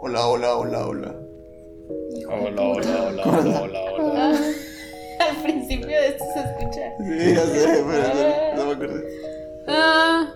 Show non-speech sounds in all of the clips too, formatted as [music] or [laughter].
Hola, hola, hola, hola. Hola, hola, hola, hola, hola, hola. Al principio de esto se escucha. Sí, ya sé, pero no me acuerdo. Ah,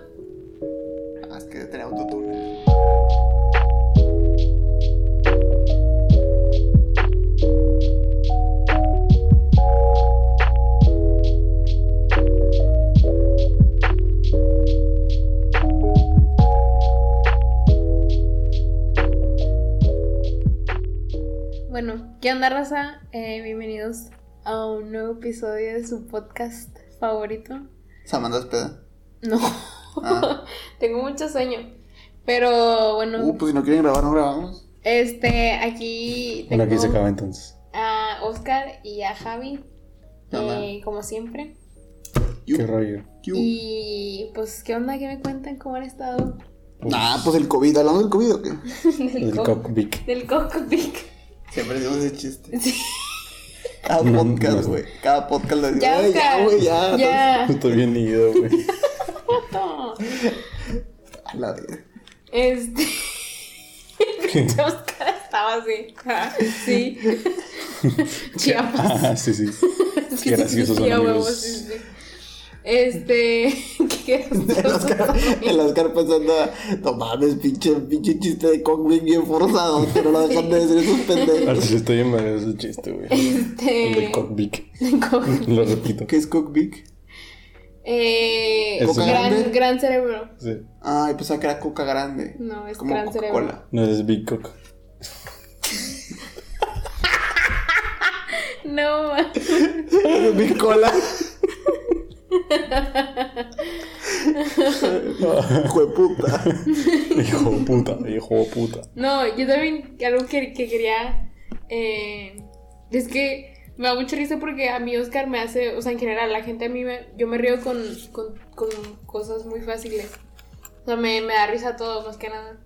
¿qué onda, raza? Eh, bienvenidos a un nuevo episodio de su podcast favorito. Samantha es peda. No, Ah. [laughs] tengo mucho sueño. Pero bueno, Uh, pues si no quieren grabar, no grabamos. este, aquí Bueno, tengo aquí se acaba entonces. a Oscar y a Javi, eh, como siempre. Qué rollo. Y pues, ¿qué onda? ¿Qué me cuentan? ¿Cómo han estado? Nah, pues el COVID. ¿Hablamos del COVID o qué? [laughs] del, El co- cockpit. del cockpit. Siempre decimos ese chiste. Sí. Cada podcast, güey. Cada podcast lo decimos. Ya, "Ay, Oscar. Ya, güey, ya. Ya. [laughs] Estoy bien ido, güey. [laughs] A la verga. Este. [laughs] Oscar estaba así. Ah, Sí. Chiapas. Ah, sí, sí. Sí, graciosos sí, sí, a huevo, amigos. sí, sí. Este. El. Oscar, el Oscar pensando, no mames, pinche, pinche chiste de Cockpit bien forzado, pero no dejan de decir esos pendejos. Así estoy en medio de ese chiste, güey. El de Este. cockpit. cock- Lo repito. ¿Qué es Cockpit? Eh, ¿Coca gran, grande? gran cerebro. Sí. Ay, pensaba que era Coca grande. No, es Como gran cerebro. No es Big Cock. [laughs] No, ma. [laughs] Mi cola. [laughs] Hijo puta. Hijo de puta, hijo de puta. No, yo también algo que, que quería eh, es que me da mucha risa porque a mí Oscar me hace, o sea, en general, la gente a mí me, yo me río con, con, con cosas muy fáciles. O sea, me, me da risa todo, más que nada.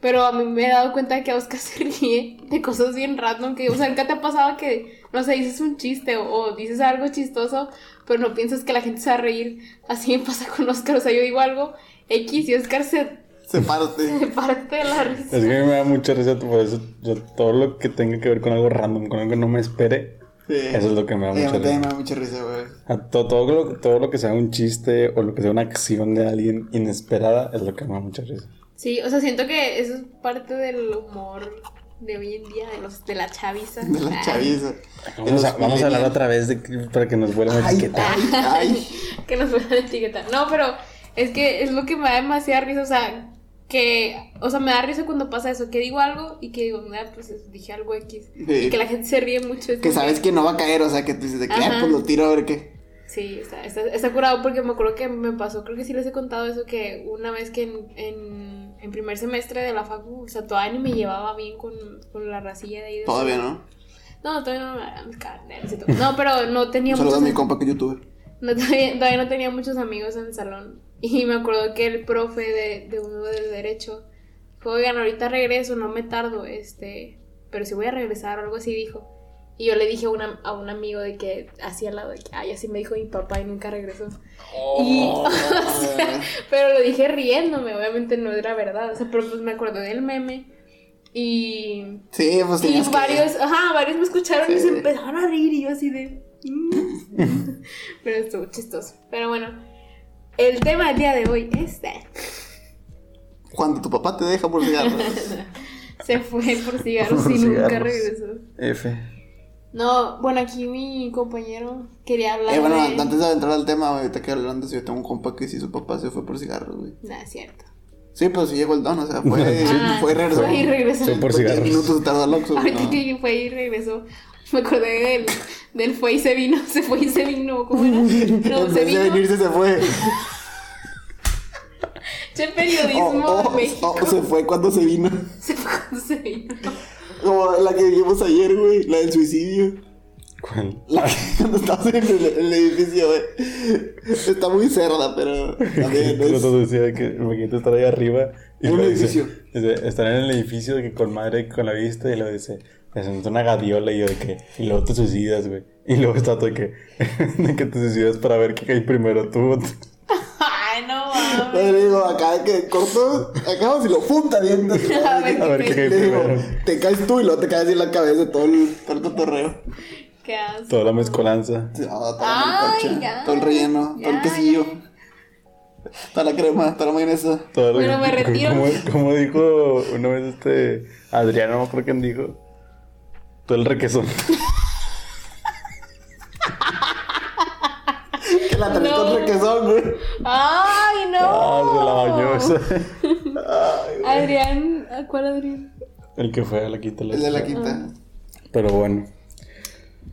Pero a mí me he dado cuenta que Oscar [laughs] se ríe de cosas bien random que, o sea, nunca te ha pasado que, no sé, dices un chiste o, o dices algo chistoso, pero no piensas que la gente se va a reír. Así me pasa con Oscar, o sea, yo digo algo X y Oscar se, Se parte. [laughs] se parte de la risa. Es que a mí me da mucha risa por eso. Yo, todo lo que tenga que ver con algo random, con algo que no me espere, Sí. eso es lo que me da Sí, mucha también me risa. da mucha risa, güey. A to- todo, lo, todo lo que sea un chiste o lo que sea una acción de alguien inesperada es lo que me da mucha risa. Sí, o sea, siento que eso es parte del humor de hoy en día, de los de la chaviza. De la Ay, chaviza. Vamos a, vamos a hablar otra vez de, para que nos vuelvan a etiquetar. ay, ay. [laughs] Que nos puedan etiquetar. No, pero es que es lo que me da demasiada risa, o sea, que, o sea, me da risa cuando pasa eso, que digo algo y que digo, ah, pues dije algo X. Sí. Y que la gente se ríe mucho. Que sabes que no va a caer, o sea, que tú dices de que, ah, pues lo tiro a ver qué. Sí, está, está, está curado porque me acuerdo que me pasó, creo que sí les he contado eso, que una vez que en, en, en primer semestre de la facu, o sea, todavía ni me llevaba bien con, con la racilla de ahí. de- Todavía no. No, todavía no, me no, pero no tenía saludo a muchos, mi compa que youtuber. no, todavía, todavía no tenía muchos amigos en el salón. Y me acuerdo que el profe de, de uno de derecho dijo, oigan, ahorita regreso, no me tardo, este, pero si voy a regresar o algo así dijo. Y yo le dije a, una- a un amigo de que hacía al lado de que, ay, así me dijo mi papá y nunca regresó. Y, [laughs] o sea, pero lo dije riéndome, obviamente no era verdad, o sea, pero pues me acordé del meme. Y Sí, pues y que- varios, ajá, varios me escucharon y se empezaron a reír y yo así de... mm. [laughs] Pero estuvo chistoso. Pero bueno, el tema del día de hoy es... este. Cuando tu papá te deja por cigarros. [laughs] Se fue por cigarros Por y nunca regresó. F. No, bueno, aquí mi compañero quería hablar eh, bueno, de... antes de entrar al tema, güey, ahorita que hablando, si yo tengo un compa que sí, su papá se fue por cigarros, güey. Nah, es cierto. Sí, pero sí llegó el don, o sea, [laughs] fue, Ah, fue y regresó. fue y regresó. Fue por Fue 10 cigarros. minutos tardó el Oxxo, Ahorita no. que fue y regresó, me acordé del, del fue y se vino, se fue y se vino, ¿cómo era? [laughs] No, se vez de vino. venirse se fue. Che periodismo Oh, oh, de México. oh, se fue cuando se vino. [laughs] Se fue cuando se vino. Como la que vimos ayer, güey, la del suicidio. ¿Cuál? La que [laughs] cuando estabas en el, en el edificio, güey. Está muy cerda, pero también Yo es... te decía que imagínate estar ahí arriba. En un edificio. dice, estar en el edificio de que con madre con la vista y luego dice, siento una gadiola y yo de que, y luego te suicidas, güey. Y luego está todo de que, [laughs] de que te suicidas para ver qué cae primero tú. [laughs] Le digo, acá que corto, acá si lo punta bien. [laughs] A ver, A ver qué qué Le digo, te caes tú y luego te caes en la cabeza todo el, todo el cotorreo. Qué asco. Toda la mezcolanza. Sí, ah, toda la Ay, melcocha, ya. todo el relleno, todo el quesillo, ya, toda la crema, toda la mayonesa. Todo Bueno, me [laughs] retiro. Como, como dijo una vez este Adriano, no me acuerdo quién dijo. Todo el requesón. [laughs] Que la tenés No. con requesón, güey. Ay, no. Ah, se la. [laughs] Adrián, ¿a ¿cuál Adrián? El que fue a la quita. El de la quita. Pero bueno.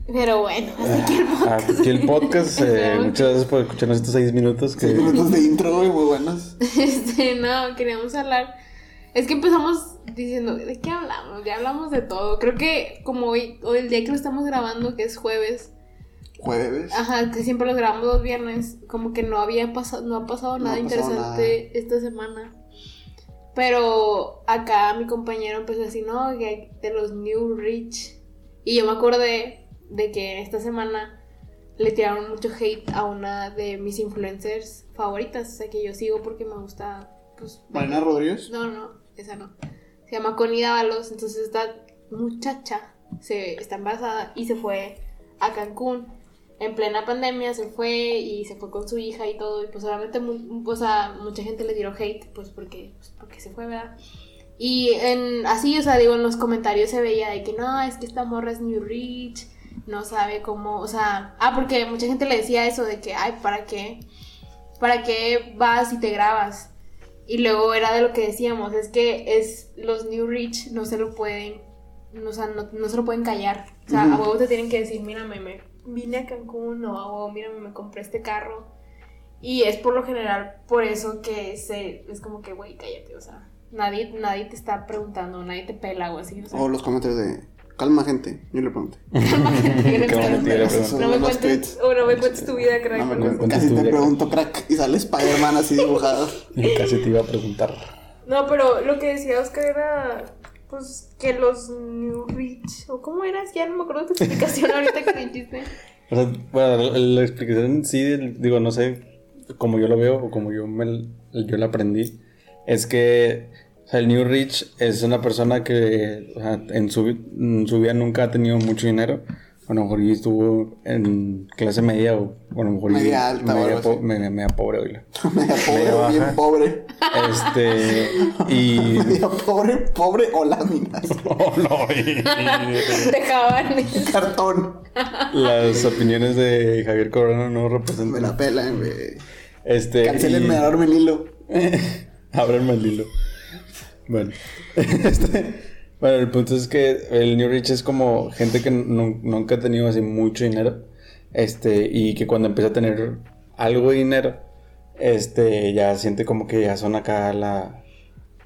Pero bueno, así que el podcast. Aquí el podcast. [laughs] eh, muchas gracias por escucharnos estos seis minutos. Que Seis minutos de intro, güey, muy buenos. [laughs] Este, no, queríamos hablar. Es que empezamos diciendo, ¿de qué hablamos? Ya hablamos de todo. Creo que como hoy, hoy el día que lo estamos grabando, que es jueves, Jueves. ajá, que siempre los grabamos los viernes, como que no había pasado, no ha pasado No nada ha pasado interesante esta semana. Pero acá mi compañero empezó a decir, no, de los New Rich. Y yo me acordé de que esta semana le tiraron mucho hate a una de mis influencers favoritas, o sea, que yo sigo porque me gusta, pues... Marina Rodríguez. No, no, esa no. Se llama Connie Dávalos, entonces esta muchacha se está embarazada y se fue a Cancún. En plena pandemia se fue y se fue con su hija y todo. Y pues obviamente o sea, mucha gente le tiró hate, pues porque, pues, porque se fue, ¿verdad? Y en, así, o sea, digo, en los comentarios se veía de que no, es que esta morra es New Rich, no sabe cómo, o sea, ah, porque mucha gente le decía eso de que, ay, ¿para qué? ¿Para qué vas y te grabas? Y luego era de lo que decíamos, es que es los New Rich no se lo pueden, no, o sea, no, no se lo pueden callar. O sea, a huevo te tienen que decir, mírame, me vine a Cancún o a huevo, mírame, me compré este carro. Y es por lo general por eso que se, es como que, güey, cállate, o sea, nadie, nadie te está preguntando, nadie te pela o así, o sea. O los comentarios de. Calma, gente. Yo le pregunté. [laughs] Calma, gente, yo le pregunto. No me cuentes, tweets. o no me cuentes tu vida, crack. No me me acuerdo. cuentes Casi te pregunto, crack. Y sale Spider-Man así dibujado. [laughs] Casi te iba a preguntar. No, pero lo que decía Oscar era, pues, que los New Rich, o cómo eras, ya no me acuerdo tu explicación ahorita que dijiste. [laughs] O sea, bueno, la, la explicación sí, digo, no sé, como yo lo veo o como yo, me, yo la aprendí, es que el New Rich es una persona que en, su, en su vida nunca ha tenido mucho dinero. A lo mejor y estuvo en clase media o a lo mejor Media alta media, po- media- media pobre, oíla. [laughs] Media pobre, Media bien baja. pobre. Este, [laughs] y... Media pobre, pobre o láminas. [laughs] Oh, no, y- Dejaban. Cartón. las opiniones de Javier Corona no Me representan. la pelan, güey. Este, Cancelenme, y- agarrarme el hilo. Ábranme el hilo. Bueno. Este, bueno, el punto es que el New Rich es como gente que nu- nunca ha tenido así mucho dinero. Este, y que cuando empieza a tener algo de dinero, este, ya siente como que ya son acá la.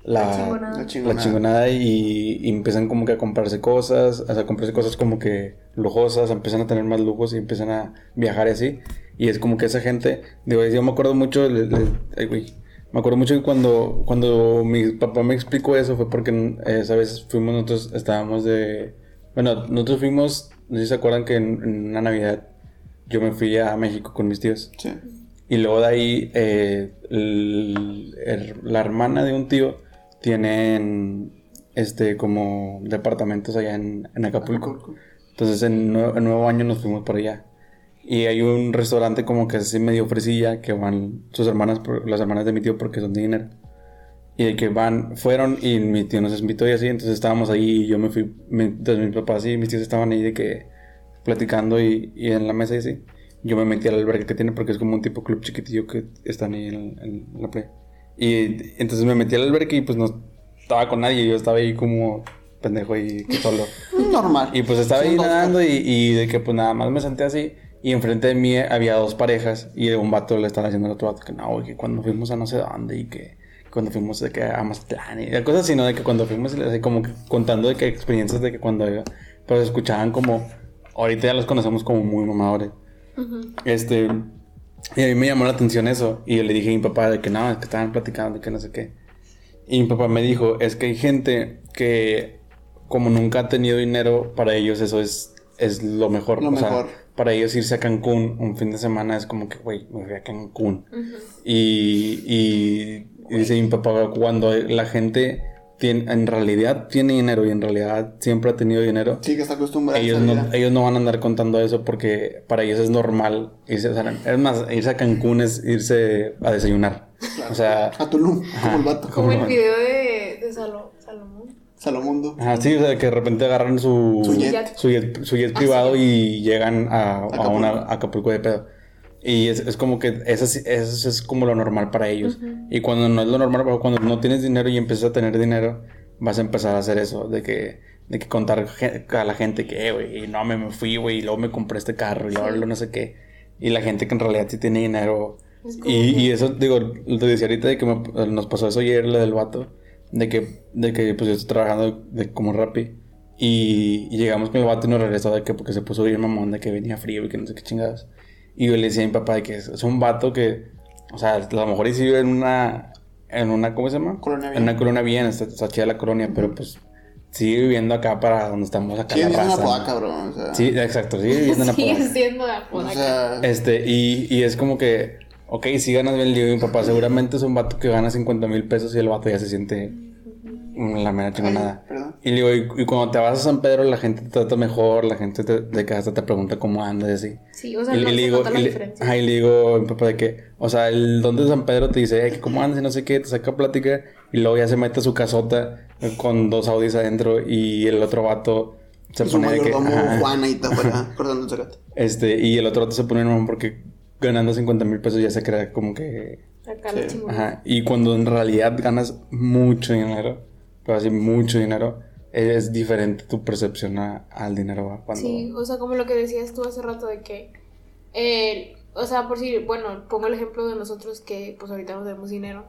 La, La chingonada. La la chingonada. y, y empiezan como que a comprarse cosas, o sea, a comprarse cosas como que lujosas, empiezan a tener más lujos y empiezan a viajar y así. Y es como que esa gente, digo, yo me acuerdo mucho, le- le- ay, güey, me acuerdo mucho que cuando, cuando mi papá me explicó eso fue porque eh, esa vez fuimos nosotros, estábamos de, bueno, nosotros fuimos, no sé si se acuerdan que en, en una Navidad yo me fui a México con mis tíos. Sí. Y luego de ahí, eh, el- el- la hermana de un tío tienen este como departamentos allá en, en Acapulco. Entonces en, nue- en nuevo año nos fuimos por allá. Y hay un restaurante como que así medio fresilla que van sus hermanas, las hermanas de mi tío porque son de dinero. Y de que van, fueron y mi tío nos invitó y así, entonces estábamos ahí y yo me fui, mi- entonces mis papás y mis tíos estaban ahí de que platicando y, y en la mesa y así. Yo me metí al albergue que tiene porque es como un tipo club chiquitillo que están ahí en, en la playa. Y entonces me metí al albergue y pues no estaba con nadie, yo estaba ahí como pendejo ahí solo. Normal. Y pues estaba ahí nadando y, y de que pues nada más me senté así y enfrente de mí había dos parejas y un vato le estaba diciendo al otro vato que no, que cuando fuimos a no sé dónde y que cuando fuimos de que a Mazatlán y cosas así, ¿no? De que cuando fuimos como que contando de que experiencias de que cuando pero se escuchaban como ahorita ya los conocemos como muy mamadores. Este y a mí me llamó la atención eso y yo le dije a mi papá de que no, es que estaban platicando de que no sé qué. Y mi papá me dijo, es que hay gente que como nunca ha tenido dinero, para ellos eso es, es lo mejor. Lo o sea, mejor. Para ellos irse a Cancún un fin de semana es como que, güey, me voy a Cancún. Y, y, y dice mi papá, cuando la gente tiene, en realidad tiene dinero y en realidad siempre ha tenido dinero, Sí, que está acostumbrado ellos no, ellos no van a andar contando eso porque para ellos es normal irse, es más, irse a Cancún es irse a desayunar. O sea, A Tulum, como el vato. Como el video de, de Salo- Salomón. Salomundo. ajá, sí, o sea, que de repente agarran su, Su jet. su jet, su jet Ah, privado sí. y llegan a, a Acapulco. una a Acapulco de pedo. Y es, es como que eso, eso es como lo normal para ellos. Y cuando no es lo normal, cuando no tienes dinero y empiezas a tener dinero, vas a empezar a hacer eso, de que, de que contar a la gente que, "Eh, güey, no me, me fui, güey, y luego me compré este carro y luego Sí. no sé qué. Y la gente que en realidad sí tiene dinero. Y, y eso, digo, te decía ahorita de que me- nos pasó eso ayer, lo del vato, de que, de que pues yo estoy trabajando de, como rapi. Y, y llegamos con el vato y nos regresó de que porque se puso bien mamón, de que venía frío y que no sé qué chingadas. Y yo le decía a mi papá de que es, es un vato que, o sea, a lo mejor sí vive en una, en una, ¿cómo se llama? Colonia bien. En una colonia bien, está, está chida la colonia, pero pues sigue viviendo acá para donde estamos acá Sí, es una raza. poda, ¿no? cabrón. O sea, Sí, exacto, sigue viviendo en la [laughs] Sigue siendo de o Apodaca. sea, Este, y, y es como que, ok, si ganas bien, le digo a mi papá, seguramente es un vato que gana 50 mil pesos y el vato ya se siente la mera chingonada. Y le digo, y, y cuando te vas a San Pedro, la gente te trata mejor, la gente te, de casa te pregunta cómo andas y así. Sí, o sea, y, no y le se digo, nota la y le- diferencia. ajá, y le digo a mi papá de que, o sea, el don de San Pedro te dice, "Eh, que cómo andas y no sé qué, te saca plática, y luego ya se mete a su casota con dos Audis adentro y el otro vato se y su pone de que, mayordomo ajá. Juan ahí está afuera cortando el. Este, y el otro vato se pone mamón porque ganando 50 mil pesos ya se crea como que. Acá Sí. Ajá. Y cuando en realidad ganas mucho dinero, pero así mucho dinero, es diferente tu percepción a- al dinero. Cuando... Sí, o sea, como lo que decías tú hace rato de que, eh, o sea, por si, bueno, pongo el ejemplo de nosotros que pues ahorita no tenemos dinero.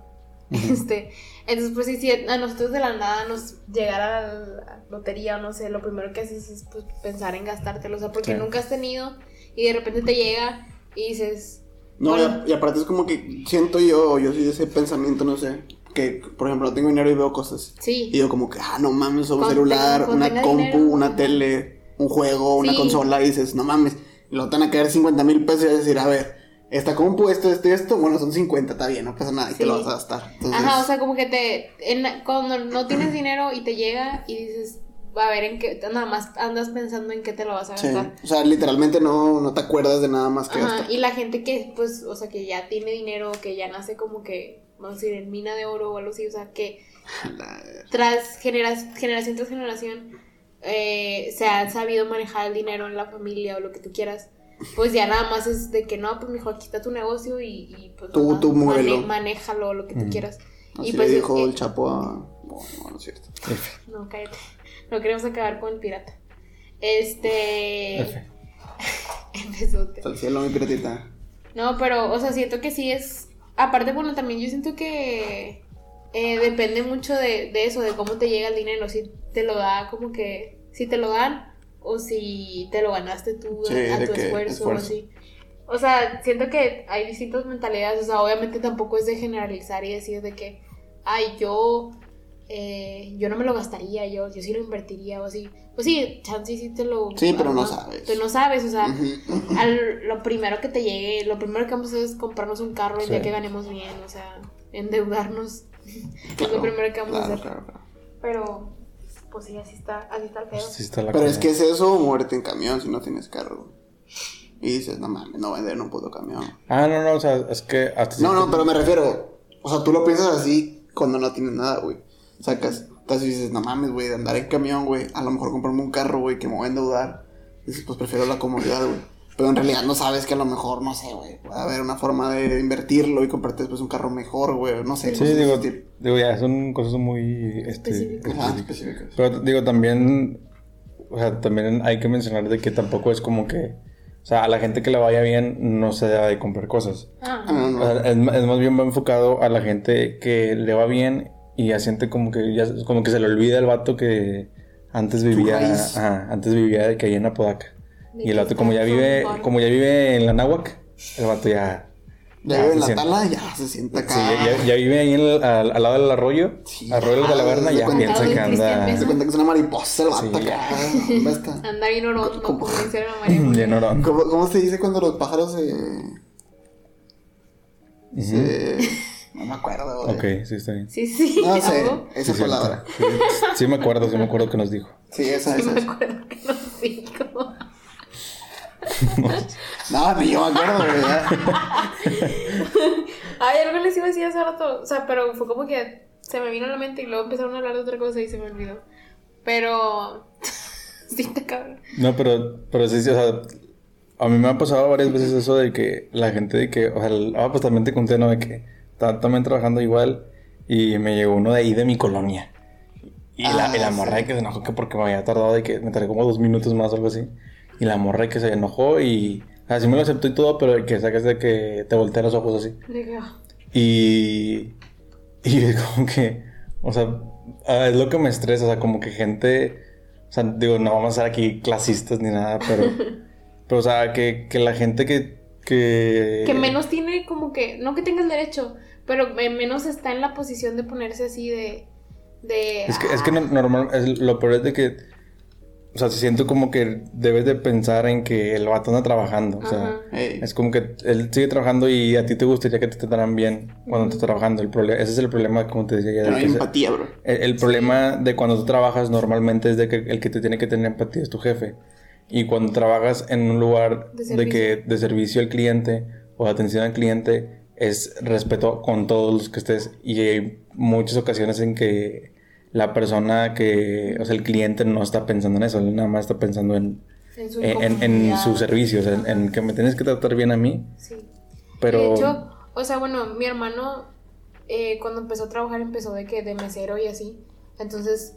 [laughs] Este, entonces pues sí, si a nosotros de la nada nos llegara la lotería o no sé, lo primero que haces es pues, pensar en gastártelo, o sea, porque Sí. nunca has tenido y de repente te llega y dices, No, Bueno. y, aparte es como que siento yo, yo soy de ese pensamiento, no sé, que por ejemplo tengo dinero y veo cosas. sí, Y yo como que, ah, no mames, un celular, una compu, dinero, una tele, un juego, una consola, y dices, no mames, te van a caer 50 mil pesos y vas a decir, a ver, esta compu, esto, esto y esto, bueno, son 50, está bien, no pasa nada, y te Sí. lo vas a gastar. Entonces, Ajá, o sea, como que te. en- cuando no tienes dinero y te llega y dices, a ver en qué. Nada más andas pensando en qué te lo vas a sí, gastar. o sea, literalmente no, no te acuerdas de nada más que Ajá, gastar. y la gente que, pues, o sea, que ya tiene dinero, que ya nace como que, vamos a decir, en mina de oro o algo así, o sea, que [laughs] tras genera- generación tras generación eh, se ha sabido manejar el dinero en la familia o lo que tú quieras. Pues ya nada más es de que no, pues mijo, aquí está tu negocio y, y, pues Tú- nada, tú muévelo. manéjalo, lo que tú Ujú. quieras. Así y pues le dijo eh, el Chapo a... Bueno, no, no es cierto. No, cállate. No queremos acabar con el pirata. Este. F. [laughs] Empezote. Hasta el cielo, mi piratita. No, pero, o sea, siento que sí es. Aparte, bueno, también yo siento que eh, depende mucho de, de eso, de cómo te llega el dinero. Si te lo da como que. Si te lo dan o si te lo ganaste tú Sí, a tu esfuerzo, esfuerzo. o así. O sea, siento que hay distintas mentalidades. O sea, obviamente tampoco es de generalizar y decir de que, ay, yo. Eh, yo no me lo gastaría, yo, yo sí lo invertiría o así. Pues sí, chance sí te lo. Sí, pero no sabes. Pero no sabes, o sea, al- lo primero que te llegue, lo primero que vamos a hacer es comprarnos un carro el Sí. día que ganemos bien, o sea, endeudarnos. [laughs] es lo primero que vamos a hacer. claro, claro. Pero, pues sí, así está, así está el pedo. Sí está la Pero es que es eso muerte en camión si no tienes carro. Y dices, no mames, no vender un puto camión. Ah, no, no, o sea, es que hasta No, no, pero me refiero. O sea, tú lo piensas así cuando no tienes nada, güey. Sacas. Entonces dices, no mames, güey, de andar en camión, güey. A lo mejor comprarme un carro, güey, que me voy a endeudar. Dices, pues prefiero la comodidad, güey. Pero en realidad no sabes que a lo mejor, no sé, güey. Puede haber una forma de invertirlo y comprarte después un carro mejor, güey. No sé. Sí, digo, digo, ya, son cosas muy este, Específicas. Ajá, específicas. Pero digo, también, o sea, también hay que mencionar de que tampoco es como que, o sea, a la gente que le vaya bien no se debe de comprar cosas. Ah, Ah, no, O no. sea, es, es más bien va enfocado a la gente que le va bien y ya siente como que ya como que se le olvida el vato que antes vivía, ajá, antes vivía de que ahí en Apodaca. De Y el vato como ya vive, como ya vive en la Náhuac, el vato ya Ya, Ya vive en se la siente. tala, ya se sienta acá. Sí, ya, ya- vive ahí en el- al, al lado del arroyo, Sí, arroyo de la Verna, de ya piensa que anda. Se cuenta que es una mariposa el vato Sí, acá. ¿Dónde está? [laughs] Anda bien como dice la [laughs] bien orón. ¿Cómo, cómo se dice cuando los pájaros se. se- No me acuerdo, güey. Ok, sí, está bien. Sí, sí. No sé, ¿algo? esa Sí, palabra. Sí, sí me acuerdo, sí me acuerdo que nos dijo. Sí, esa, Sí, esa. me esa. acuerdo que nos dijo. [laughs] No, ni yo me acuerdo, güey. ya. [laughs] Ay, algo les iba a decir hace rato. O sea, pero fue como que se me vino a la mente y luego empezaron a hablar de otra cosa y se me olvidó. Pero. [laughs] sí, te cabrón. No, pero, pero sí, sí, o sea, a mí me ha pasado varias veces eso de que la gente de que, o sea, el- ah, pues también te conté, ¿no? De que estaba también trabajando igual y me llegó uno de ahí de mi colonia. Y la, Ah, y la morra sí. de que se enojó que porque me había tardado de que me tardé como dos minutos más o algo así. Y la morra que se enojó y así me lo aceptó y todo, pero de que sacas de que te voltea los ojos así. Ah, Y, y es como que, o sea, ah, es lo que me estresa, o sea, como que gente, o sea, digo, no vamos a ser aquí clasistas ni nada, pero, [laughs] pero o sea, que, que la gente que, que... Que menos tiene como que. No que tenga el derecho, pero me- menos está en la posición de ponerse así de. De. Es que, es que no- normal, es- lo peor es de que, o sea, siento como que debes de pensar en que el vato anda trabajando, o sea... Es como que él sigue trabajando y a ti te gustaría que te trataran bien cuando estás trabajando. El problema, ese es el problema, como te decía ya. No hay se- empatía, bro. El, el problema de cuando tú trabajas normalmente es de que el que te tiene que tener empatía es tu jefe. Y cuando trabajas en un lugar De de, servicio. que de servicio al cliente o de atención al cliente es respeto con todos los que estés. Y hay muchas ocasiones en que la persona que, o sea, el cliente no está pensando en eso, él nada más está pensando en, En su, en, en- en sus servicios, en, en que me tienes que tratar bien a mí. Sí. Pero... De hecho, o sea, bueno, mi hermano eh, cuando empezó a trabajar empezó de que de mesero y así. Entonces,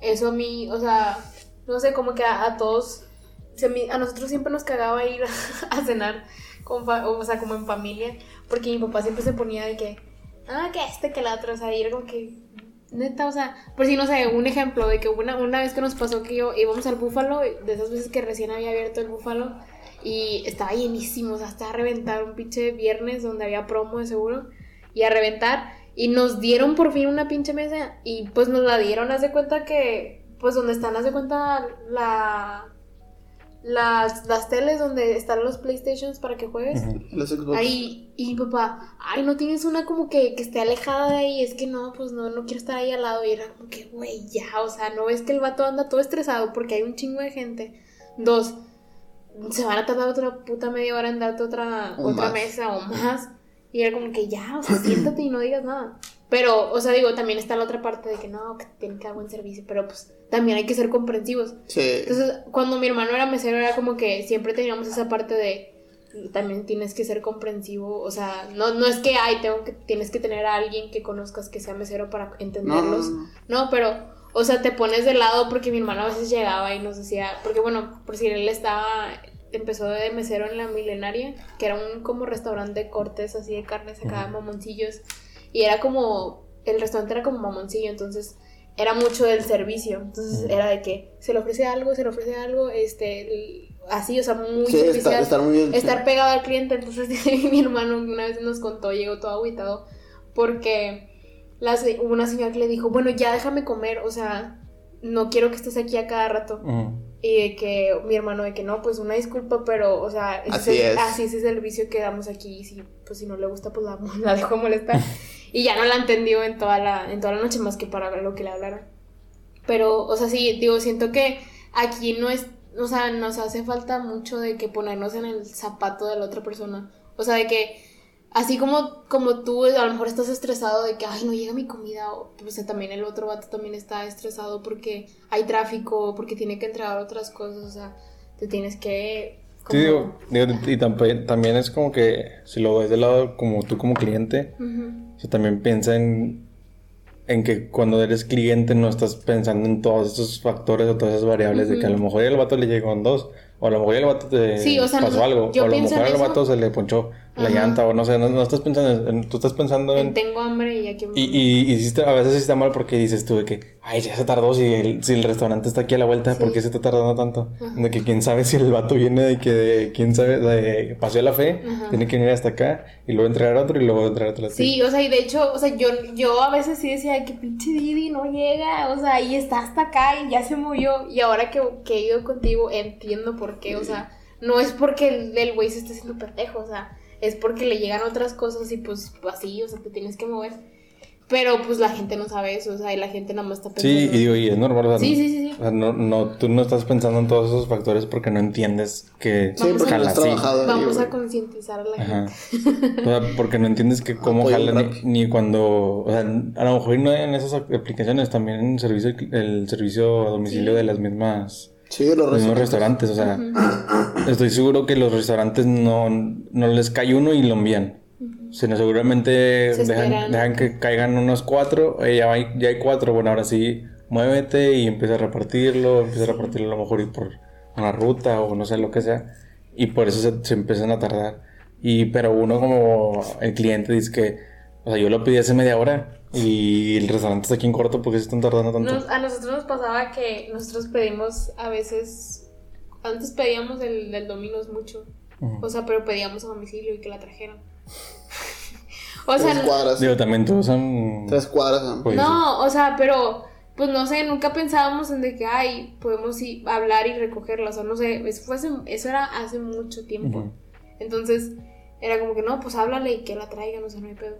eso a mí, o sea, no sé, como que a, a todos, se me- a nosotros siempre nos cagaba ir [laughs] a, cenar, o sea, como en familia, porque mi papá siempre se ponía de que, ah, que este, que la otra, o sea, y era como que, neta, o sea, por si no sé, un ejemplo de que una, una vez que nos pasó que yo íbamos al búfalo, de esas veces que recién había abierto el búfalo, y estaba llenísimo, o sea, hasta a reventar un pinche viernes donde había promo de seguro. Y a reventar. Y nos dieron por fin una pinche mesa. Y pues nos la dieron, haz de cuenta que. Pues donde están, haz de cuenta la. Las, las teles donde están los PlayStations para que juegues. Los Xbox. Ahí, y mi papá, ay, no tienes una como que, que esté alejada de ahí, es que no, pues no, no quiero estar ahí al lado. Y era como que, güey, ya, o sea, no ves que el vato anda todo estresado porque hay un chingo de gente. Dos, se van a tardar otra puta media hora en darte otra, O otra más. mesa o más. Y era como que ya, o sea, siéntate y no digas nada. Pero, o sea, digo, también está la otra parte de que no, que tienen que dar buen servicio, pero pues también hay que ser comprensivos. Sí. Entonces, cuando mi hermano era mesero, era como que siempre teníamos esa parte de también tienes que ser comprensivo. O sea, no, no es que ay, tengo que, tienes que tener a alguien que conozcas que sea mesero para no, entenderlos. no. No, pero, o sea, te pones de lado porque mi hermano a veces llegaba y nos decía, porque bueno, por si él estaba, empezó de mesero en la milenaria, que era un como restaurante de cortes así de carnes acá, mamoncillos, y era como, el restaurante era como mamoncillo, entonces era mucho del servicio, entonces era de que se le ofrece algo, se le ofrece algo, este, el- así, o sea, muy Sí, estar, estar muy bien. estar pegado al cliente. Entonces [laughs] mi hermano una vez nos contó, llegó todo agüitado, porque la hubo una señora que le dijo, bueno, ya déjame comer, o sea, no quiero que estés aquí a cada rato. Y de que mi hermano de que no, pues una disculpa, pero, o sea, ese Así el- es. así es el servicio que damos aquí, y si, pues si no le gusta, pues la, [laughs] la dejo molestar. [laughs] y ya no la entendió en toda la, en toda la noche más que para lo que le hablaron. Pero, o sea, sí, digo, siento que aquí no es, o sea, nos hace falta mucho de que ponernos en el zapato de la otra persona. O sea, de que así como, como tú a lo mejor estás estresado de que, ay, no llega mi comida, o pues también el otro vato también está estresado porque hay tráfico, porque tiene que entregar otras cosas, o sea, te tienes que... Sí, digo, digo, y tamp- también es como que si lo ves de lado como tú como cliente, Ujú. o sea, también piensa en, en que cuando eres cliente no estás pensando en todos esos factores o todas esas variables de que a lo mejor el vato le llegó en dos O a lo mejor el vato te Sí, o sea, pasó no- algo. yo o a lo mejor al vato se le ponchó la Ajá. llanta o no sé. No, no estás pensando en... Tú estás pensando en... Tengo hambre y aquí Y, y, y sí a veces sí está mal porque dices tú de que, ay, ya se tardó si el, si el restaurante está aquí a la vuelta, ¿por qué se está tardando tanto? De que quién sabe si el vato viene de que, de, quién sabe, de paseo la fe, Ajá. tiene que venir hasta acá y luego entregar otro y luego entregar otro. Sí, o sea, y de hecho, o sea, yo, yo a veces sí decía que pinche Didi no llega, o sea, y está hasta acá y ya se movió. Y ahora que, que he ido contigo, entiendo por qué, o sea, no es porque el güey se esté haciendo pendejo, o sea, es porque le llegan otras cosas y pues así, o sea, te tienes que mover. Pero pues la gente no sabe eso, o sea, y la gente nada más está pensando. Sí, y digo, y es normal, o sea, Sí, no- sí, sí, sí. o sea, no, no, tú no estás pensando en todos esos factores porque no entiendes que Sí, Vamos porque a- no jala así. Vamos a concientizar a la Ajá. gente. O sea, porque no entiendes que cómo Apoyo jala ni, cuando, o sea, a lo mejor no en esas aplicaciones, también en servicio, el servicio a domicilio Sí. de las mismas Sí, los los mismos restaurantes. o sea, estoy seguro que los restaurantes no, no les cae uno y lo envían. Sino seguramente Se dejan, dejan que caigan unos cuatro, eh, ya, hay, ya hay cuatro, bueno, ahora sí, muévete y empieza a repartirlo, empieza a repartirlo a lo mejor y por una ruta o no sé lo que sea. Y por eso se, se empiezan a tardar. Y, pero uno como el cliente dice que, o sea, yo lo pedí hace media hora y el restaurante está aquí en corto porque se están tardando tanto. Nos- a nosotros nos pasaba que nosotros pedimos a veces, antes pedíamos el del Domino's mucho, o sea, pero pedíamos a domicilio y que la trajeran. [laughs] o sea, Tres cuadras. Digo, también todos son... Tres cuadras. ¿no? Pues, no, o sea, pero pues no sé, nunca pensábamos en de que, ay, podemos ir, hablar y recogerla, o sea, no sé, eso, fue hace- eso era hace mucho tiempo. Entonces, era como que no, pues háblale y que la traigan, o sea, no hay pedo.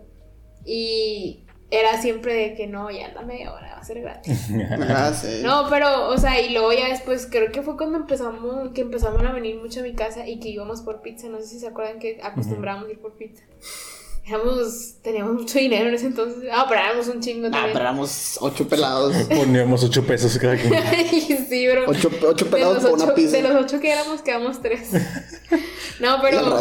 Y era siempre de que no, ya la media hora va a ser gratis. [laughs] Ah, sí. No, pero, o sea, y luego ya después, creo que fue cuando empezamos, que empezaron a venir mucho a mi casa y que íbamos por pizza. No sé si se acuerdan que acostumbrábamos ir por pizza. Éramos, teníamos mucho dinero en ese entonces. Ah, pero éramos un chingo Ah, pero éramos ocho pelados. [laughs] Poníamos ocho pesos cada quien. [laughs] sí, bro. Ocho, ocho pelados por una pizza. de los ocho que éramos, quedamos tres. no, pero.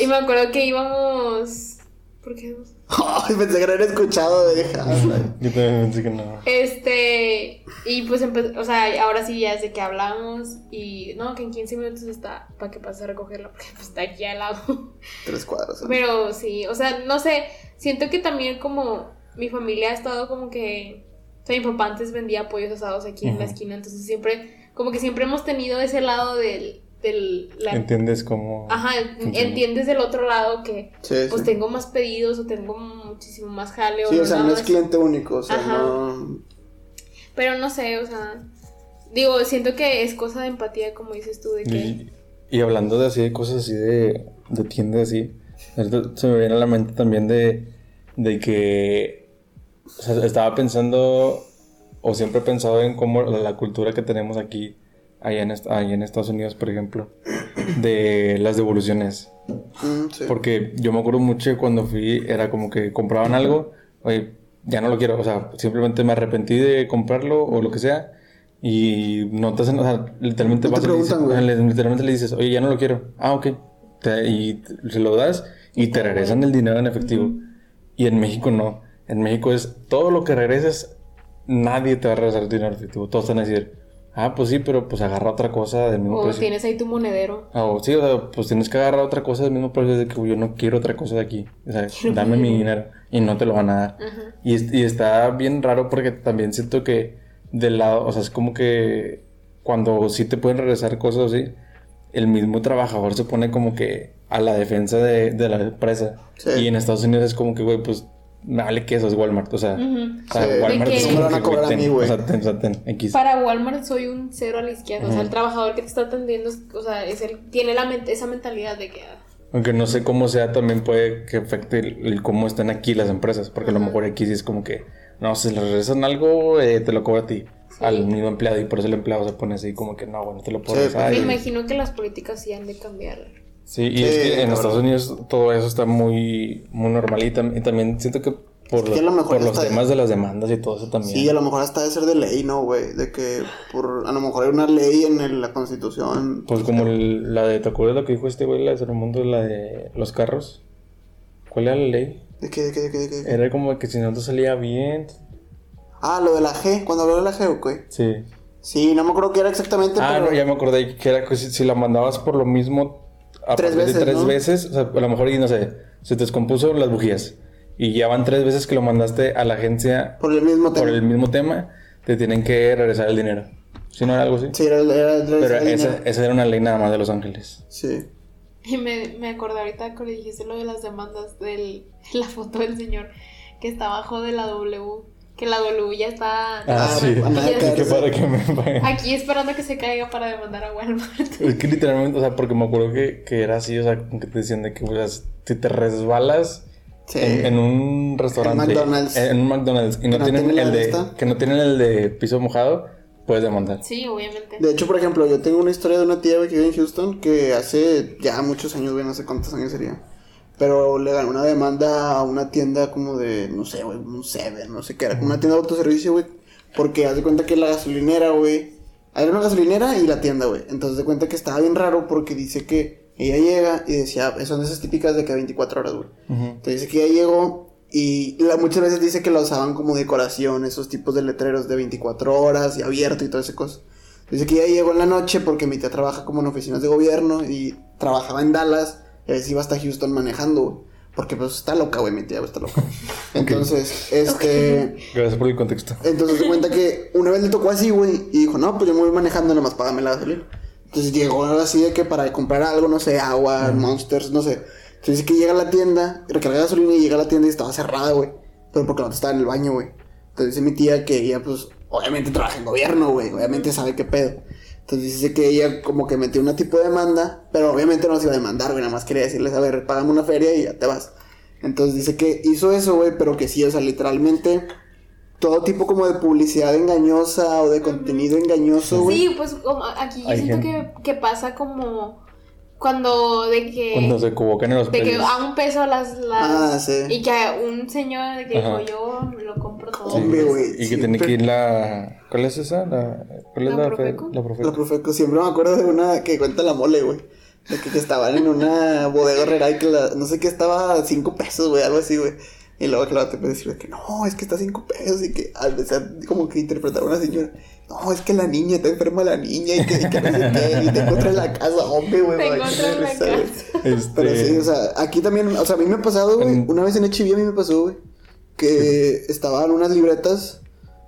Y me acuerdo que íbamos. ¿Por qué? [laughs] Ay, pensé que no había escuchado. Dije, ah, Yo también pensé que no. Este, y pues, o sea, ahora sí ya es de que hablamos y no, que en 15 minutos está para que pase a recogerla porque pues está aquí al lado. tres cuadras. ¿no? Pero sí, o sea, no sé, siento que también como mi familia ha estado como que, o sea, mi papá antes vendía pollos asados aquí en la esquina, entonces siempre, como que siempre hemos tenido ese lado del, del, la- ¿Entiendes cómo...? ajá, funciona? entiendes del otro lado que Sí, pues sí. tengo más pedidos o tengo muchísimo más jale Sí, o sea, no es más. cliente único. O sea, Ajá. no. Pero no sé, o sea, digo, siento que es cosa de empatía, como dices tú, de que... Y, y hablando de así, de cosas así de, de tiendas así, ahorita se me viene a la mente también de, de que, o sea, estaba pensando, o siempre he pensado en cómo la cultura que tenemos aquí, allá en, allá en Estados Unidos, por ejemplo, de las devoluciones. Mm, sí. Porque yo me acuerdo mucho cuando fui, era como que compraban algo, oye, ya no lo quiero, o sea, simplemente me arrepentí de comprarlo o lo que sea, y no te hacen, o sea, literalmente No vas y dices- literalmente le dices, oye, ya no lo quiero, ah, ok, Te- y se lo das y te regresan el dinero en efectivo. Y en México no, en México es todo lo que regreses, nadie te va a regresar el dinero en efectivo, todos te van a decir, ah, pues sí, pero pues agarra otra cosa del mismo O precio. tienes ahí tu monedero. Ah, o sí, o sea, pues tienes que agarrar otra cosa del mismo precio de que yo no quiero otra cosa de aquí. O sea, [laughs] dame mi dinero y no te lo van a dar. Ajá. Y, y está bien raro porque también siento que del lado, o sea, es como que cuando sí te pueden regresar cosas así, el mismo trabajador se pone como que a la defensa de, de la empresa. Sí. Y en Estados Unidos es como que, güey, pues me vale que eso es Walmart. O sea, Ujú. o sea, Sí. Walmart es me van a que, cobrar a ten, mí, güey. O sea, ten, o sea, ten, X. Para Walmart soy un cero a la izquierda. O sea, el trabajador que te está atendiendo, es- o sea, es el, tiene la mente, esa mentalidad de que... ah, Aunque no sé cómo sea, también puede que afecte el, el cómo están aquí las empresas. Porque a lo mejor aquí sí es como que, no, si le regresan algo, eh, te lo cobra a ti, Sí. al mismo empleado. Y por eso el empleado se pone así como que, no, bueno, te lo puedo Sí, regresar. Me imagino que las políticas sí han de cambiar. Sí, y Sí, es que en. Estados Unidos todo eso está muy, muy normal. Y, tam- y también siento que por, que a lo los- por temas de las demandas y todo eso también. Sí, a lo mejor hasta de ser de ley, ¿no, güey? De que por, a lo mejor hay una ley en el- la constitución. Pues como el- la de, ¿te acuerdas lo que dijo este güey, la de mundo la de los carros? ¿Cuál era la ley? ¿De qué, de qué, de qué, de qué? Era como que si no te salía bien, Ah, lo de la G, cuando habló de la G, güey. sí. Sí, no me acuerdo qué era exactamente, Ah, pero... no, ya me acordé que era que si, si la mandabas por lo mismo Tres partir de veces, tres ¿no? veces, o sea, a lo mejor, y no sé, se te descompuso las bujías y ya van tres veces que lo mandaste a la agencia Por el mismo tema. por el mismo tema, te tienen que regresar el dinero. Si no era algo así. Sí, era, Pero esa esa, era una ley nada más de Los Ángeles. Sí. Y me, me acordé ahorita que le dijiste lo de las demandas de [laughs] la foto del señor que está abajo de la W. Que la W ya está. Ah, Ah, sí. que me. Aquí esperando que se caiga para demandar a Walmart. Es que literalmente, o sea, porque me acuerdo que, que era así, o sea, como que te decían de que, o sea, si te resbalas Sí. en, en un restaurante, En McDonald's. en un McDonald's, y no, tienen el de, que no tienen el de piso mojado, puedes demandar. Sí, obviamente. De hecho, por ejemplo, yo tengo una historia de una tía que vive en Houston que hace ya muchos años, güey, no sé cuántos años sería. Pero le ganó una demanda a una tienda como de, no sé, güey, un Seven, no sé qué era, como una tienda de autoservicio, güey. Porque haz de cuenta que la gasolinera, güey. Hay una gasolinera y la tienda, güey. Entonces de cuenta que estaba bien raro porque dice que ella llega y decía, son esas típicas de que 24 horas, güey. Entonces dice que ella llegó y la- muchas veces dice que la usaban como decoración, esos tipos de letreros de 24 horas y abierto y todo ese cosa. Dice que ella llegó en la noche porque mi tía trabaja como en oficinas de gobierno y trabajaba en Dallas y a veces iba hasta Houston manejando, güey. Porque pues está loca, güey, mi tía güey, está loca. [laughs] Entonces, este... Gracias por el contexto. Entonces se cuenta que una vez le tocó así, güey, y dijo, no, pues yo me voy manejando, nomás págame la gasolina. Entonces llegó así de que para comprar algo, no sé, agua, monsters, no sé. Entonces dice que llega a la tienda, recarga gasolina y llega a la tienda y estaba cerrada, güey. Pero porque no estaba en el baño, güey. Entonces dice mi tía que ella, pues, obviamente trabaja en gobierno, güey. Obviamente sabe qué pedo. Entonces dice que ella como que metió una tipo de demanda, pero obviamente no se iba a demandar, güey. Nada más quería decirles, a ver, págame una feria y ya te vas. Entonces dice que hizo eso, güey, pero que sí, o sea, literalmente todo tipo como de publicidad engañosa o de contenido engañoso, güey. Sí, pues como aquí yo Hay siento que pasa como cuando de que. Cuando se equivocan en los de que a un peso las. las Ah, sí. Y que un señor de que dijo, yo lo compro todo. Sí, Hombre, güey, Y que siempre- tiene que ir la... ¿Cuál es esa? La... ¿Cuál es ¿La la, Profeco? fe- La Profeco. La Profeco, siempre me acuerdo de una que cuenta la mole, güey. De que, que estaban en una bodega horrera y que la, no sé qué estaba a cinco pesos, güey, algo así, güey. Y luego que la te puede decir de que no, es que está a cinco pesos y que al empezar como que interpretar a una señora. No, es que la niña, está enferma la niña y que, y que no sé qué, y te encontré en la casa, hombre, güey. Te güey, encontré qué en la risa, güey. casa. [laughs] Este... Pero sí, o sea, aquí también, o sea, a mí me ha pasado, güey, una vez en HIV a mí me pasó, güey, que estaban unas libretas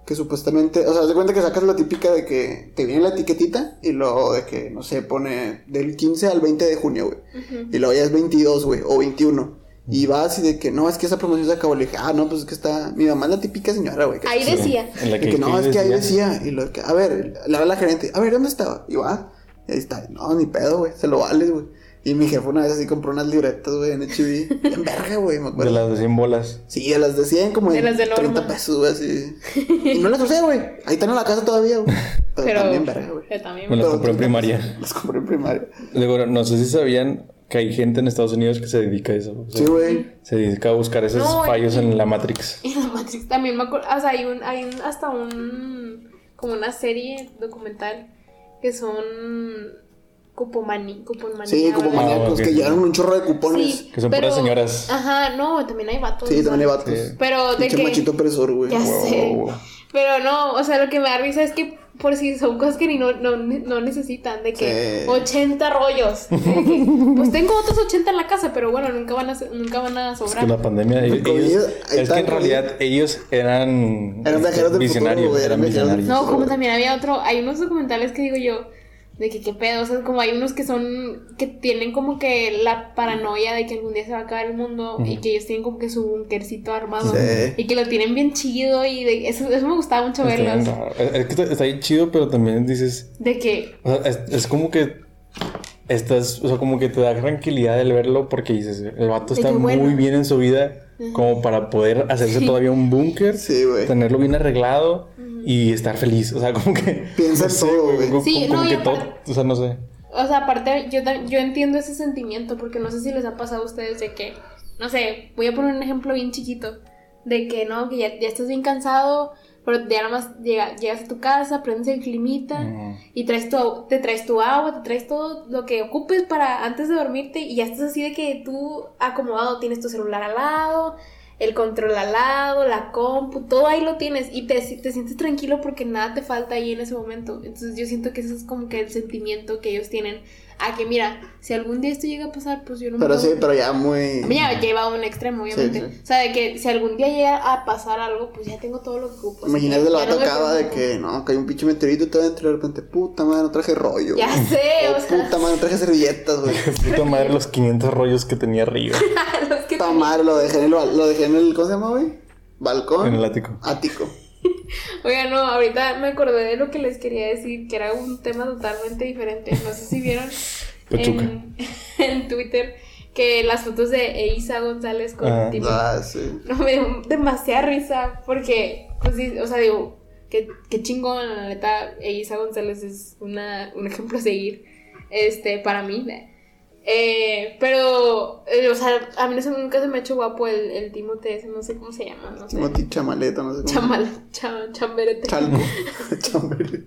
que supuestamente, o sea, de cuenta que sacas la típica de que te viene la etiquetita y luego de que, no sé, pone del 15 al 20 de junio, güey. Y luego ya es 22, güey, o 21. Y vas y de que, no, es que esa promoción se acabó. Le dije, ah, no, pues es que está, mi mamá es la típica señora, güey. que- Ahí decía. En la de que no, es que ahí decía. Y lo que, a ver, le habla la gerente, a ver, ¿dónde estaba? Y va, y ahí está. No, ni pedo, güey, se lo vales, güey. Y mi jefe una vez así compró unas libretas, güey, en HIV. En verga, güey, me De acuerdo. las de 100 bolas. Sí, de las de 100 como De en las de 30 Norma. pesos, güey, así. Y no las usé, güey. Ahí están en la casa todavía, güey. Pero, Pero. también verga, güey. Me las compré en 30 primaria. Las compré en primaria. Luego, no sé si sabían que hay gente en Estados Unidos que se dedica a eso. o sea, Sí, güey. Se dedica a buscar esos No, fallos y- en la Matrix. [laughs] Y la Matrix también me acuerdo. O sea, hay, un, hay un- hasta un. Como una serie documental que son. Cupomani, cuponmanía. Sí, ¿verdad? Ah, ok. que llevaron un chorro de cupones. Sí, Que son puras señoras. Ajá, no, también hay vatos. Sí, también hay vatos. Sí. Pero de que. machito opresor, güey. Ya Wow, sé. wow, wow. Pero no, o sea, lo que me da risa es que por si son cosas que ni no, no, no necesitan, de que Sí. 80 rollos. [laughs] De que, pues tengo otros 80 en la casa, pero bueno, nunca van a, nunca van a Es sobrar. que la pandemia. El ellos- ahí es que en realidad ellos eran. Eran visionarios. futuro, eran visionarios. No, como también había otro, hay unos documentales que digo yo, de que qué pedo, o sea, como hay unos que son, que tienen como que la paranoia de que algún día se va a acabar el mundo y que ellos tienen como que su bunkercito armado Sí. y que lo tienen bien chido y de, eso, eso me gustaba mucho Está verlos. Es es que está, bien chido, pero también dices. De que, O sea, es, es como que. Estás, o sea, como que te da tranquilidad el verlo porque dices, el vato está bueno. muy bien en su vida como para poder hacerse todavía un búnker, Sí, tenerlo bien arreglado y estar feliz. O sea, como que. Piensa no sé, todo, güey. como- Sí, como no, y que todo. aparte- O sea, no sé. o sea, aparte yo, yo entiendo ese sentimiento porque no sé si les ha pasado a ustedes de que, no sé, voy a poner un ejemplo bien chiquito, de que no, que ya, ya estás bien cansado, pero ya nada más llega- llegas a tu casa, prendes el climita y traes tu, te traes tu agua, te traes todo lo que ocupes para antes de dormirte y ya estás así de que tú acomodado, tienes tu celular al lado, el control al lado, la compu, todo ahí lo tienes y te, te sientes tranquilo porque nada te falta ahí en ese momento. Entonces yo siento que ese es como que el sentimiento que ellos tienen a que mira, si algún día esto llega a pasar, pues yo no Pero me sí, pero ya muy. Ya lleva a un extremo, obviamente. Sí, sí. O sea, de que si algún día llega a pasar algo, pues ya tengo todo lo que ocupo. Imagínate que la me tocaba de que no, que hay un pinche meteorito y te adentro y de repente, puta madre, no traje rollo. Ya sé, o sea, puta madre, no traje servilletas, güey. [laughs] Puta madre, los 500 rollos que tenía arriba. [laughs] los que Puta madre, lo dejé en el, lo dejé en el, ¿cómo se llama, güey? Balcón. En el ático. Ático. [laughs] Oiga, no, ahorita me acordé de lo que les quería decir, que era un tema totalmente diferente. No sé si vieron [laughs] en, [laughs] en Twitter que las fotos de Eiza González con Ah. Timmy. Ah, sí. No, me dio demasiada risa porque, pues sí, o sea, digo, qué, qué chingón, la neta, Eiza González es una, un ejemplo a seguir, este, para mí. Eh, pero, eh, o sea, a mí nunca se me ha hecho guapo el, el Timote ese, no sé cómo se llama, no sé. Timothy Chamaleta, no sé cómo. Chamal, cha- chamberete. Chalco. [laughs] Chamberete.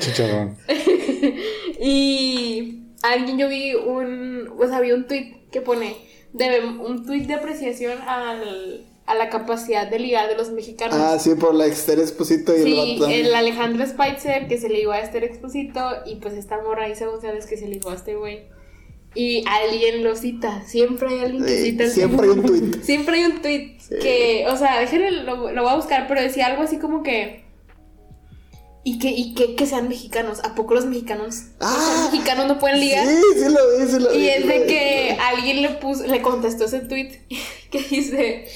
Chicharrón. [laughs] y alguien yo vi un, o sea, vi un tweet que pone, de, un tweet de apreciación al, a la capacidad de ligar de los mexicanos. Ah, sí, por la Esther Esposito y Sí, el vato. el Alejandro Spitzer que se ligó a Esther Exposito y pues esta morra Isa González que se ligó a este güey. Y alguien lo cita, siempre hay alguien que Sí, cita el siempre hay un tweet. [laughs] Siempre hay un tweet que, o sea, déjenme, lo, lo voy a buscar, pero decía algo así como que... Y que, y que, que sean mexicanos. ¿A poco los mexicanos? Ah, los mexicanos no pueden ligar. Sí, sí lo vi, sí lo vi. Y sí es de que alguien le puso, le contestó ese tweet [laughs] que dice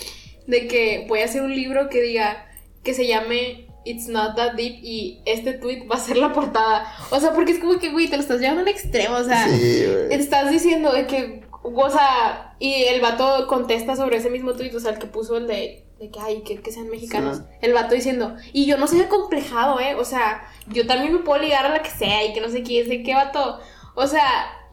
de que voy a hacer un libro que diga que se llame It's Not That Deep y este tweet va a ser la portada. O sea, porque es como que, güey, te lo estás llevando a un extremo, o sea, Sí, estás diciendo de que, o sea, y el vato contesta sobre ese mismo tweet, o sea, el que puso el de, de que, ay, que, que sean mexicanos. Sí. El vato diciendo, y yo no soy acomplejado, ¿eh? O sea, yo también me puedo ligar a la que sea y que no sé qué, sé qué vato. O sea,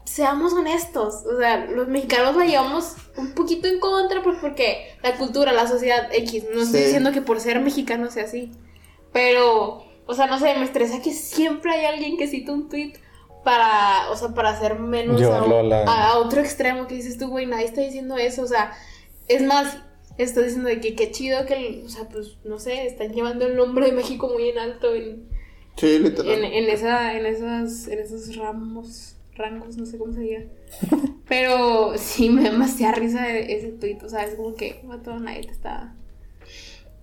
seamos honestos. O sea, los mexicanos la llevamos un poquito en contra pues, porque la cultura, la sociedad X. No estoy Sí. diciendo que por ser mexicano sea así. Pero, o sea, no sé, me estresa que siempre hay alguien que cita un tweet para, o sea, para hacer menos a, a otro extremo que dices tú, güey, nadie está diciendo eso. O sea, es más, estoy diciendo de que qué chido que, o sea, pues, no sé, están llevando el nombre de México muy en alto en, Sí, literal. en, en esa, en esas, en esos ramos, rangos, no sé cómo se diga. [laughs] Pero sí me da demasiada risa e- ese tweet, o sea, es como que, vato, nadie te está...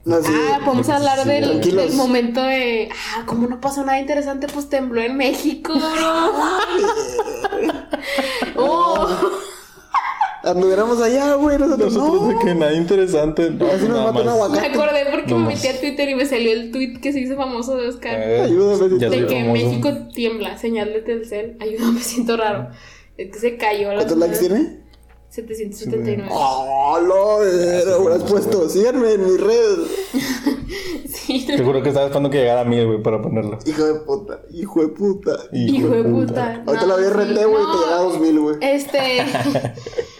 No, sí. ah, podemos hablar sí, del, del momento de, ah, como no pasó nada interesante, pues tembló en México, bro. [laughs] [laughs] oh, Anduviéramos allá, güey. Nosotros, Nosotros no. de que nada interesante. No, Así nos mata un aguacate. me acordé porque No me más. metí a Twitter y me salió el tweet que se hizo famoso de Oscar. Eh, Ayúdame, ya de que famoso. México tiembla, señal de Telcel. Ayuda, [laughs] me siento raro. Es que se cayó la ¿Cuántos likes tiene? 779. ¡Oh, lo lo hubieras puesto! Síganme en mis redes. [laughs] Sí, Seguro que estaba esperando que llegara a mí, güey, para ponerlo. Hijo de puta, hijo de puta. hijo de puta. Ahorita No, la vi RT, güey, y te no. llega a 2000, güey. Este. [laughs]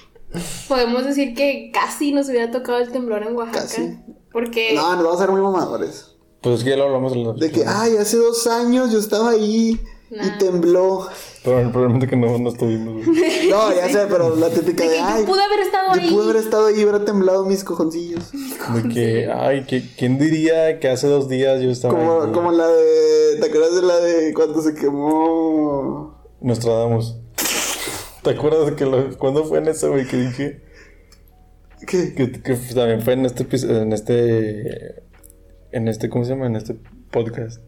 podemos decir que casi nos hubiera tocado el temblor en Oaxaca. Casi. Porque. No, nos vamos a hacer muy mamadores. Pues es que ya lo hablamos en la- De que, ay, hace dos años yo estaba ahí Nah. y tembló. Pero probablemente que no, no estuvimos. [laughs] No, ya sé, pero la típica De de, que yo ay, pude haber estado yo ahí. pude haber estado ahí y hubiera temblado mis cojoncillos. De que, ay, que, ¿quién diría que hace dos días yo estaba ahí, Como, güey? como la de, ¿te acuerdas de la de cuando se quemó? Nostradamus. ¿Te acuerdas de que lo, cuándo fue en eso, güey, que dije? ¿Qué? Que, que también fue en este en este, en este, ¿cómo se llama? En este podcast.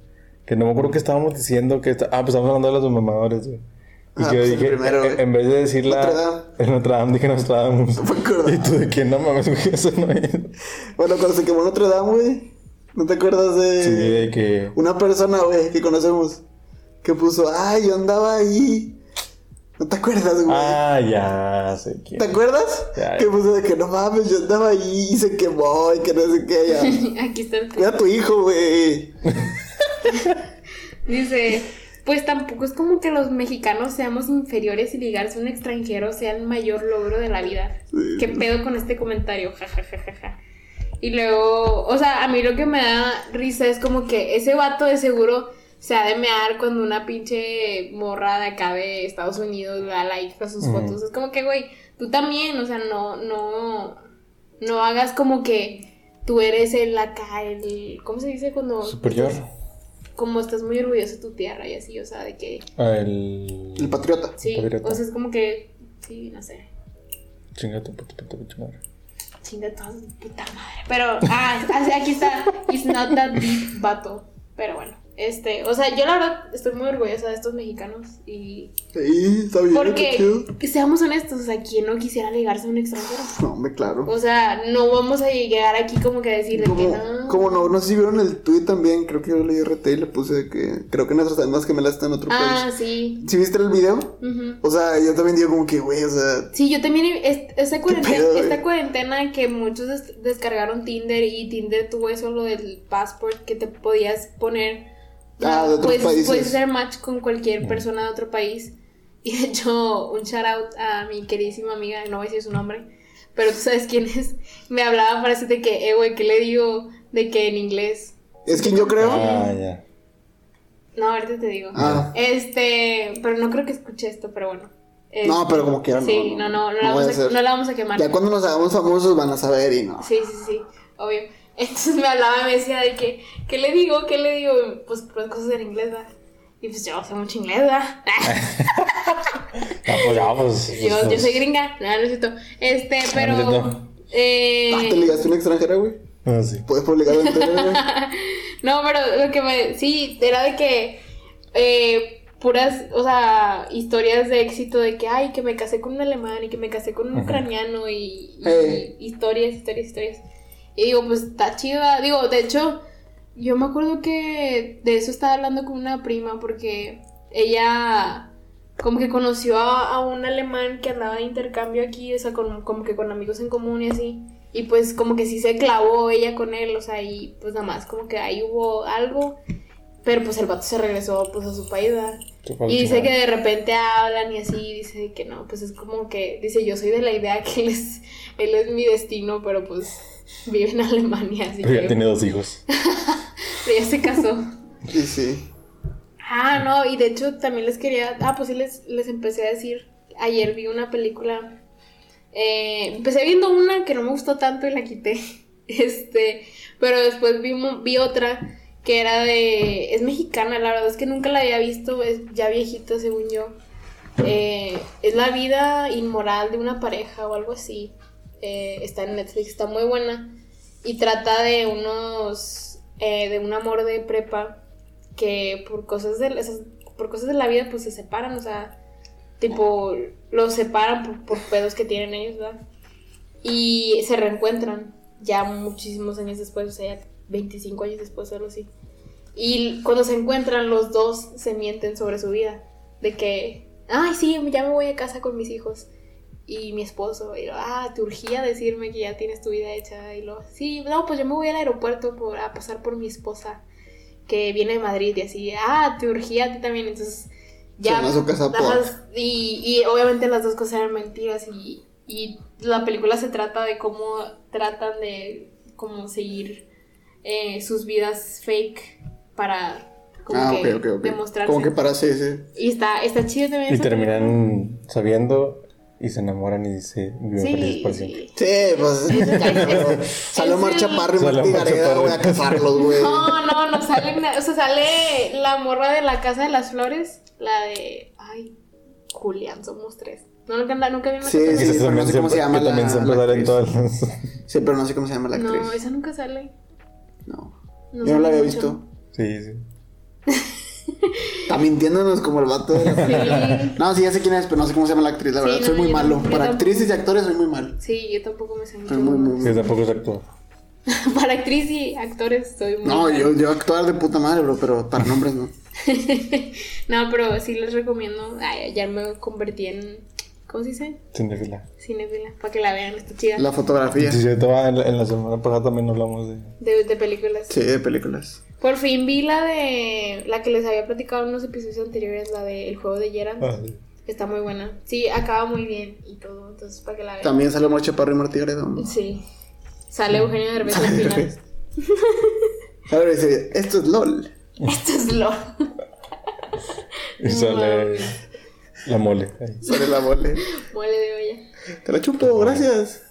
Que no me acuerdo que estábamos diciendo que, esta- ah, pues estábamos hablando de los mamadores, güey. Y Ah, yo pues dije, primero, en, vez de decir la... Notre Dame. En Notre Dame dije Nostradamus. me acuerdo. Y tú de que no mames, güey, eso no es. Bueno, cuando se quemó Notre Dame, güey. ¿No te acuerdas de...? Sí, de que... Una persona, güey, que conocemos. Que puso, ay, yo andaba ahí. ¿No te acuerdas, güey? Ah, ya sé quién. ¿Te acuerdas? Ya. Que puso de que no mames, yo andaba ahí y se quemó y que no sé qué. Ya. [laughs] Aquí está el tweet. Cuida a tu hijo, güey. [laughs] Dice, pues tampoco es como que los mexicanos seamos inferiores y ligarse a un extranjero sea el mayor logro de la vida. Sí. ¿Qué pedo con este comentario? Ja, ja, ja, ja, ja. Y luego, o sea, a mí lo que me da risa es como que ese vato de seguro se ha de mear cuando una pinche morra de acá de Estados Unidos da like a sus fotos. Es como que, güey, tú también, o sea, no, no, No hagas como que tú eres el acá, el. ¿Cómo se dice cuando.? Superior. Como estás muy orgulloso de tu tierra y así, o sea, de que. Ah, el. El patriota. Sí, Patriota. o sea, es como que. Sí, no sé. Chinga tu puta, puta, puta madre. Chinga su puta madre. Pero, ah, [laughs] así- aquí está. It's not that deep, vato. Pero bueno, este. O sea, yo la verdad estoy muy orgullosa de estos mexicanos y. Sí, está bien. Porque, seamos honestos, o sea, ¿quién no quisiera ligarse a un extranjero? No, hombre, claro. O sea, no vamos a llegar aquí como que a decir de que no. como no, no sé si vieron el tweet también, creo que yo leí RT y le puse que creo que nuestras almas gemelas están en otro Ah, país. sí. ¿Sí viste el video? Ujú. O sea, yo también digo como que, güey, o sea, Sí, yo también, es- cuarentena, pedo, esta cuarentena que muchos des- descargaron Tinder y Tinder tuvo eso, lo del passport, que te podías poner, Ah, de otros puedes, países. puedes hacer match con cualquier persona de otro país. [laughs] Y de hecho, un shout out a mi queridísima amiga, no voy a decir su nombre, pero tú sabes quién es, [laughs] me hablaba para decirte que, eh, güey, ¿qué le digo de que en inglés? es que yo creo. Ah, ya. No, ahorita te digo. Ah. Este, pero no creo que escuche esto, pero bueno. No, Este, pero como quieran, no, Sí, no, no, no, no, no la, vamos a, no la vamos a quemar. Ya cuando nos hagamos famosos van a saber y no. Sí, sí, sí, obvio. Entonces me hablaba y me decía de que, ¿qué le digo? ¿Qué le digo? Pues, pues cosas en inglés, ¿verdad? Y pues yo sé mucho inglés, ¿verdad? [laughs] Ah, pues [laughs] ya, pues. yo, pues, yo soy gringa, no, no es cierto. Este, no es pero... cierto. Eh, Ah, ¿Te ligaste a una extranjera, güey? Ah, sí. Puedes publicar en güey. [laughs] No, pero lo que me. Sí, era de que. eh, puras, o sea, historias de éxito de que, ay, que me casé con un alemán y que me casé con un ucraniano y, y Ey. historias, historias, historias. Y digo, pues está chida. Digo, de hecho, yo me acuerdo que de eso estaba hablando con una prima porque ella como que conoció a, a un alemán que andaba de intercambio aquí, o sea, con, como que con amigos en común y así. Y pues como que sí se clavó ella con él, o sea, y pues nada más como que ahí hubo algo. Pero pues el vato se regresó pues a su país, ¿verdad? Y dice que de repente hablan y así, dice que no, pues es como que, dice, yo soy de la idea que él es, él es mi destino, pero pues [laughs] vive en Alemania, así Pero ya que... tiene dos hijos. [laughs] Pero ya se casó. Sí, sí. Ah, no, y de hecho también les quería, ah, pues sí les, les empecé a decir, ayer vi una película, eh, empecé viendo una que no me gustó tanto y la quité, [laughs] este, pero después vi, vi otra que era de, es mexicana, la verdad es que nunca la había visto, es ya viejita según yo, Eh, es la vida inmoral de una pareja o algo así, Eh, está en Netflix, está muy buena y trata de unos, eh, de un amor de prepa que por cosas de esas- por cosas de la vida pues se separan, o sea, tipo los separan por, por pedos que tienen ellos, ¿verdad? Y se reencuentran ya muchísimos años después, o sea, ya 25 años después algo así. Y cuando se encuentran los dos se mienten sobre su vida, de que, ay, sí, ya me voy a casa con mis hijos y mi esposo, y lo, ah, te urgía decirme que ya tienes tu vida hecha, y lo, sí, no, pues yo me voy al aeropuerto por, a pasar por mi esposa que viene de Madrid y así, ah, te urgía a ti también, entonces ya... Y, y obviamente las dos cosas eran mentiras y, y la película se trata de cómo tratan de como seguir eh, sus vidas fake para como Ah, que ok, ok, ok. demostrarse. Como que para sí, sí. Y está, está chido también. Y terminan sabiendo y se enamoran y se viven felices Sí, por siempre. sí. Sí, pues. [laughs] Es- Salió es Mar el- Chaparro y Martí Mar Gareda, voy a casarlos, güey. No, no, no sale O sea, sale la morra de la Casa de las Flores, la de. Ay, Julián, somos tres. No, nunca, nunca vi una Sí, sí, así. pero no sé cómo se llama también siempre la salen actriz. todas las... Sí, pero no sé cómo se llama la actriz. No, esa nunca sale. No. No Yo no la había mucho. visto. Sí, sí. [laughs] Está mintiéndonos como el vato de la Sí. No, sí, ya sé quién es, pero no sé cómo se llama la actriz, la Sí, verdad. no, soy muy yo malo. yo Para tampoco. actrices y actores soy muy malo. Sí, yo tampoco me sé mucho. Soy muy, muy, Sí, muy- tampoco es actor. [laughs] Para actriz y actores soy muy. No, yo, yo actuar de puta madre, bro, pero para nombres no. [laughs] no, pero sí les recomiendo. Ay, ya me convertí en. ¿Cómo se dice? Cinefila. Cinefila. Para que la vean, está chida. La fotografía. Sí, sí, estaba en la, en la semana pasada también hablamos de... De, de películas. Sí, de películas. Por fin vi la de. La que les había platicado en unos episodios anteriores, la de El juego de Geralt. Ah, sí. Está muy buena. Sí, acaba muy bien y todo. Entonces, para que la vean. También salió Mar Chaparro y Martí. Sí. Sale Eugenio Derbez al final. A ver, dice, esto es LOL. Esto es lo. Y sale la mole. ahí. Sale la mole. Muele de olla. Te la chupo, gracias.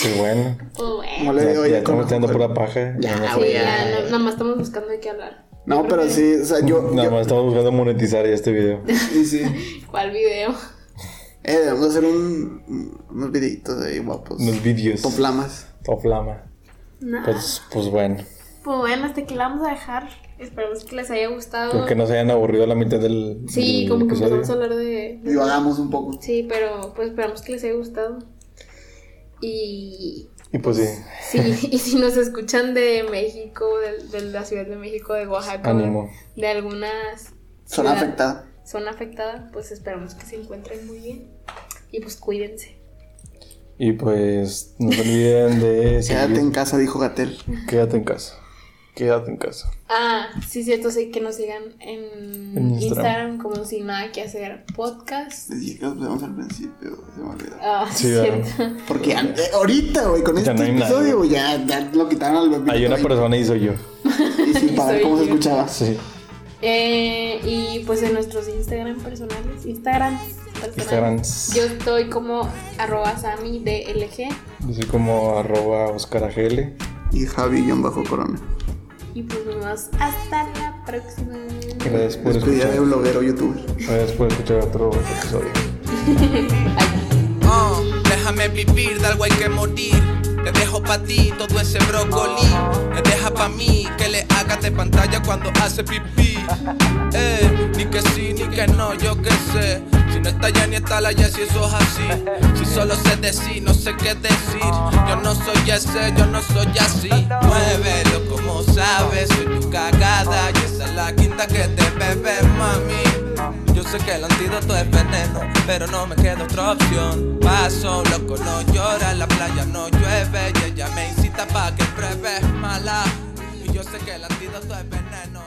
Pues bueno. Pues bueno. No le Ya, digo, ya ya estamos el- pura paja. Ya, Ya, Sí, güey, ya, ya. no- nada más estamos buscando de qué hablar. No, Yo pero sí, o sea, yo. Nada yo- más estamos buscando monetizar ya este video. Sí, sí. [laughs] ¿Cuál video? Eh, debemos hacer un, unos videitos ahí guapos. Los vídeos. Con flamas. O flama. Nah. Pues, pues bueno. Pues bueno, hasta aquí la vamos a dejar. Esperamos que les haya gustado. Creo que no se hayan aburrido a la mitad del. Sí, del como que episodio. empezamos a hablar de... de- Divagamos un poco. Sí, pero pues esperamos que les haya gustado. Y... Y pues sí, Sí, [laughs] y si nos escuchan de México, de, de la Ciudad de México, de Oaxaca, ánimo. de algunas Zona ciudad- afectada. zona afectada, pues esperamos que se encuentren muy bien. Y pues cuídense. Y pues no se olviden de [laughs] Quédate en casa, dijo Gatel. Quédate en casa. Quédate en casa. Ah, sí, cierto, sí, que nos sigan en, En Instagram. Instagram. como sin nada que hacer podcast. Les dije que nos vemos al principio, se me olvidó. Ah, Sí, cierto. Porque ahorita, güey, con Ya este no episodio, güey, ya, ya lo quitaron al bebé. Hay una persona y soy yo. Y sin para ver Soy cómo se escuchaba. Sí. Eh, y pues en nuestros Instagram personales, Instagram Instagram. yo estoy como arroba Sami DLG Yo soy como arroba Oscar AGL. Y Javi-Corona. Y pues nos vemos hasta la próxima. Gracias por Despedida de escuchar. bloguero youtuber. Gracias por escuchar otro episodio. [laughs] Oh, déjame vivir, de algo hay que morir. Te dejo pa' ti todo ese brócoli. Me deja pa' mí que le hagas de pantalla cuando hace pipí. Eh, ni que sí, ni que no, yo qué sé. Si no está ya ni está la si eso es así. Si solo sé decir, no sé qué decir. Yo no soy ese, yo no soy así. Muévelo como sabes, soy tu cagada. Y esa es la quinta que te bebe, mami. Yo sé que el antídoto es veneno, pero no me queda otra opción. Paso, loco, no llora, la playa no llueve. Y ella me incita pa' que pruebe mala. Y yo sé que el antídoto es veneno.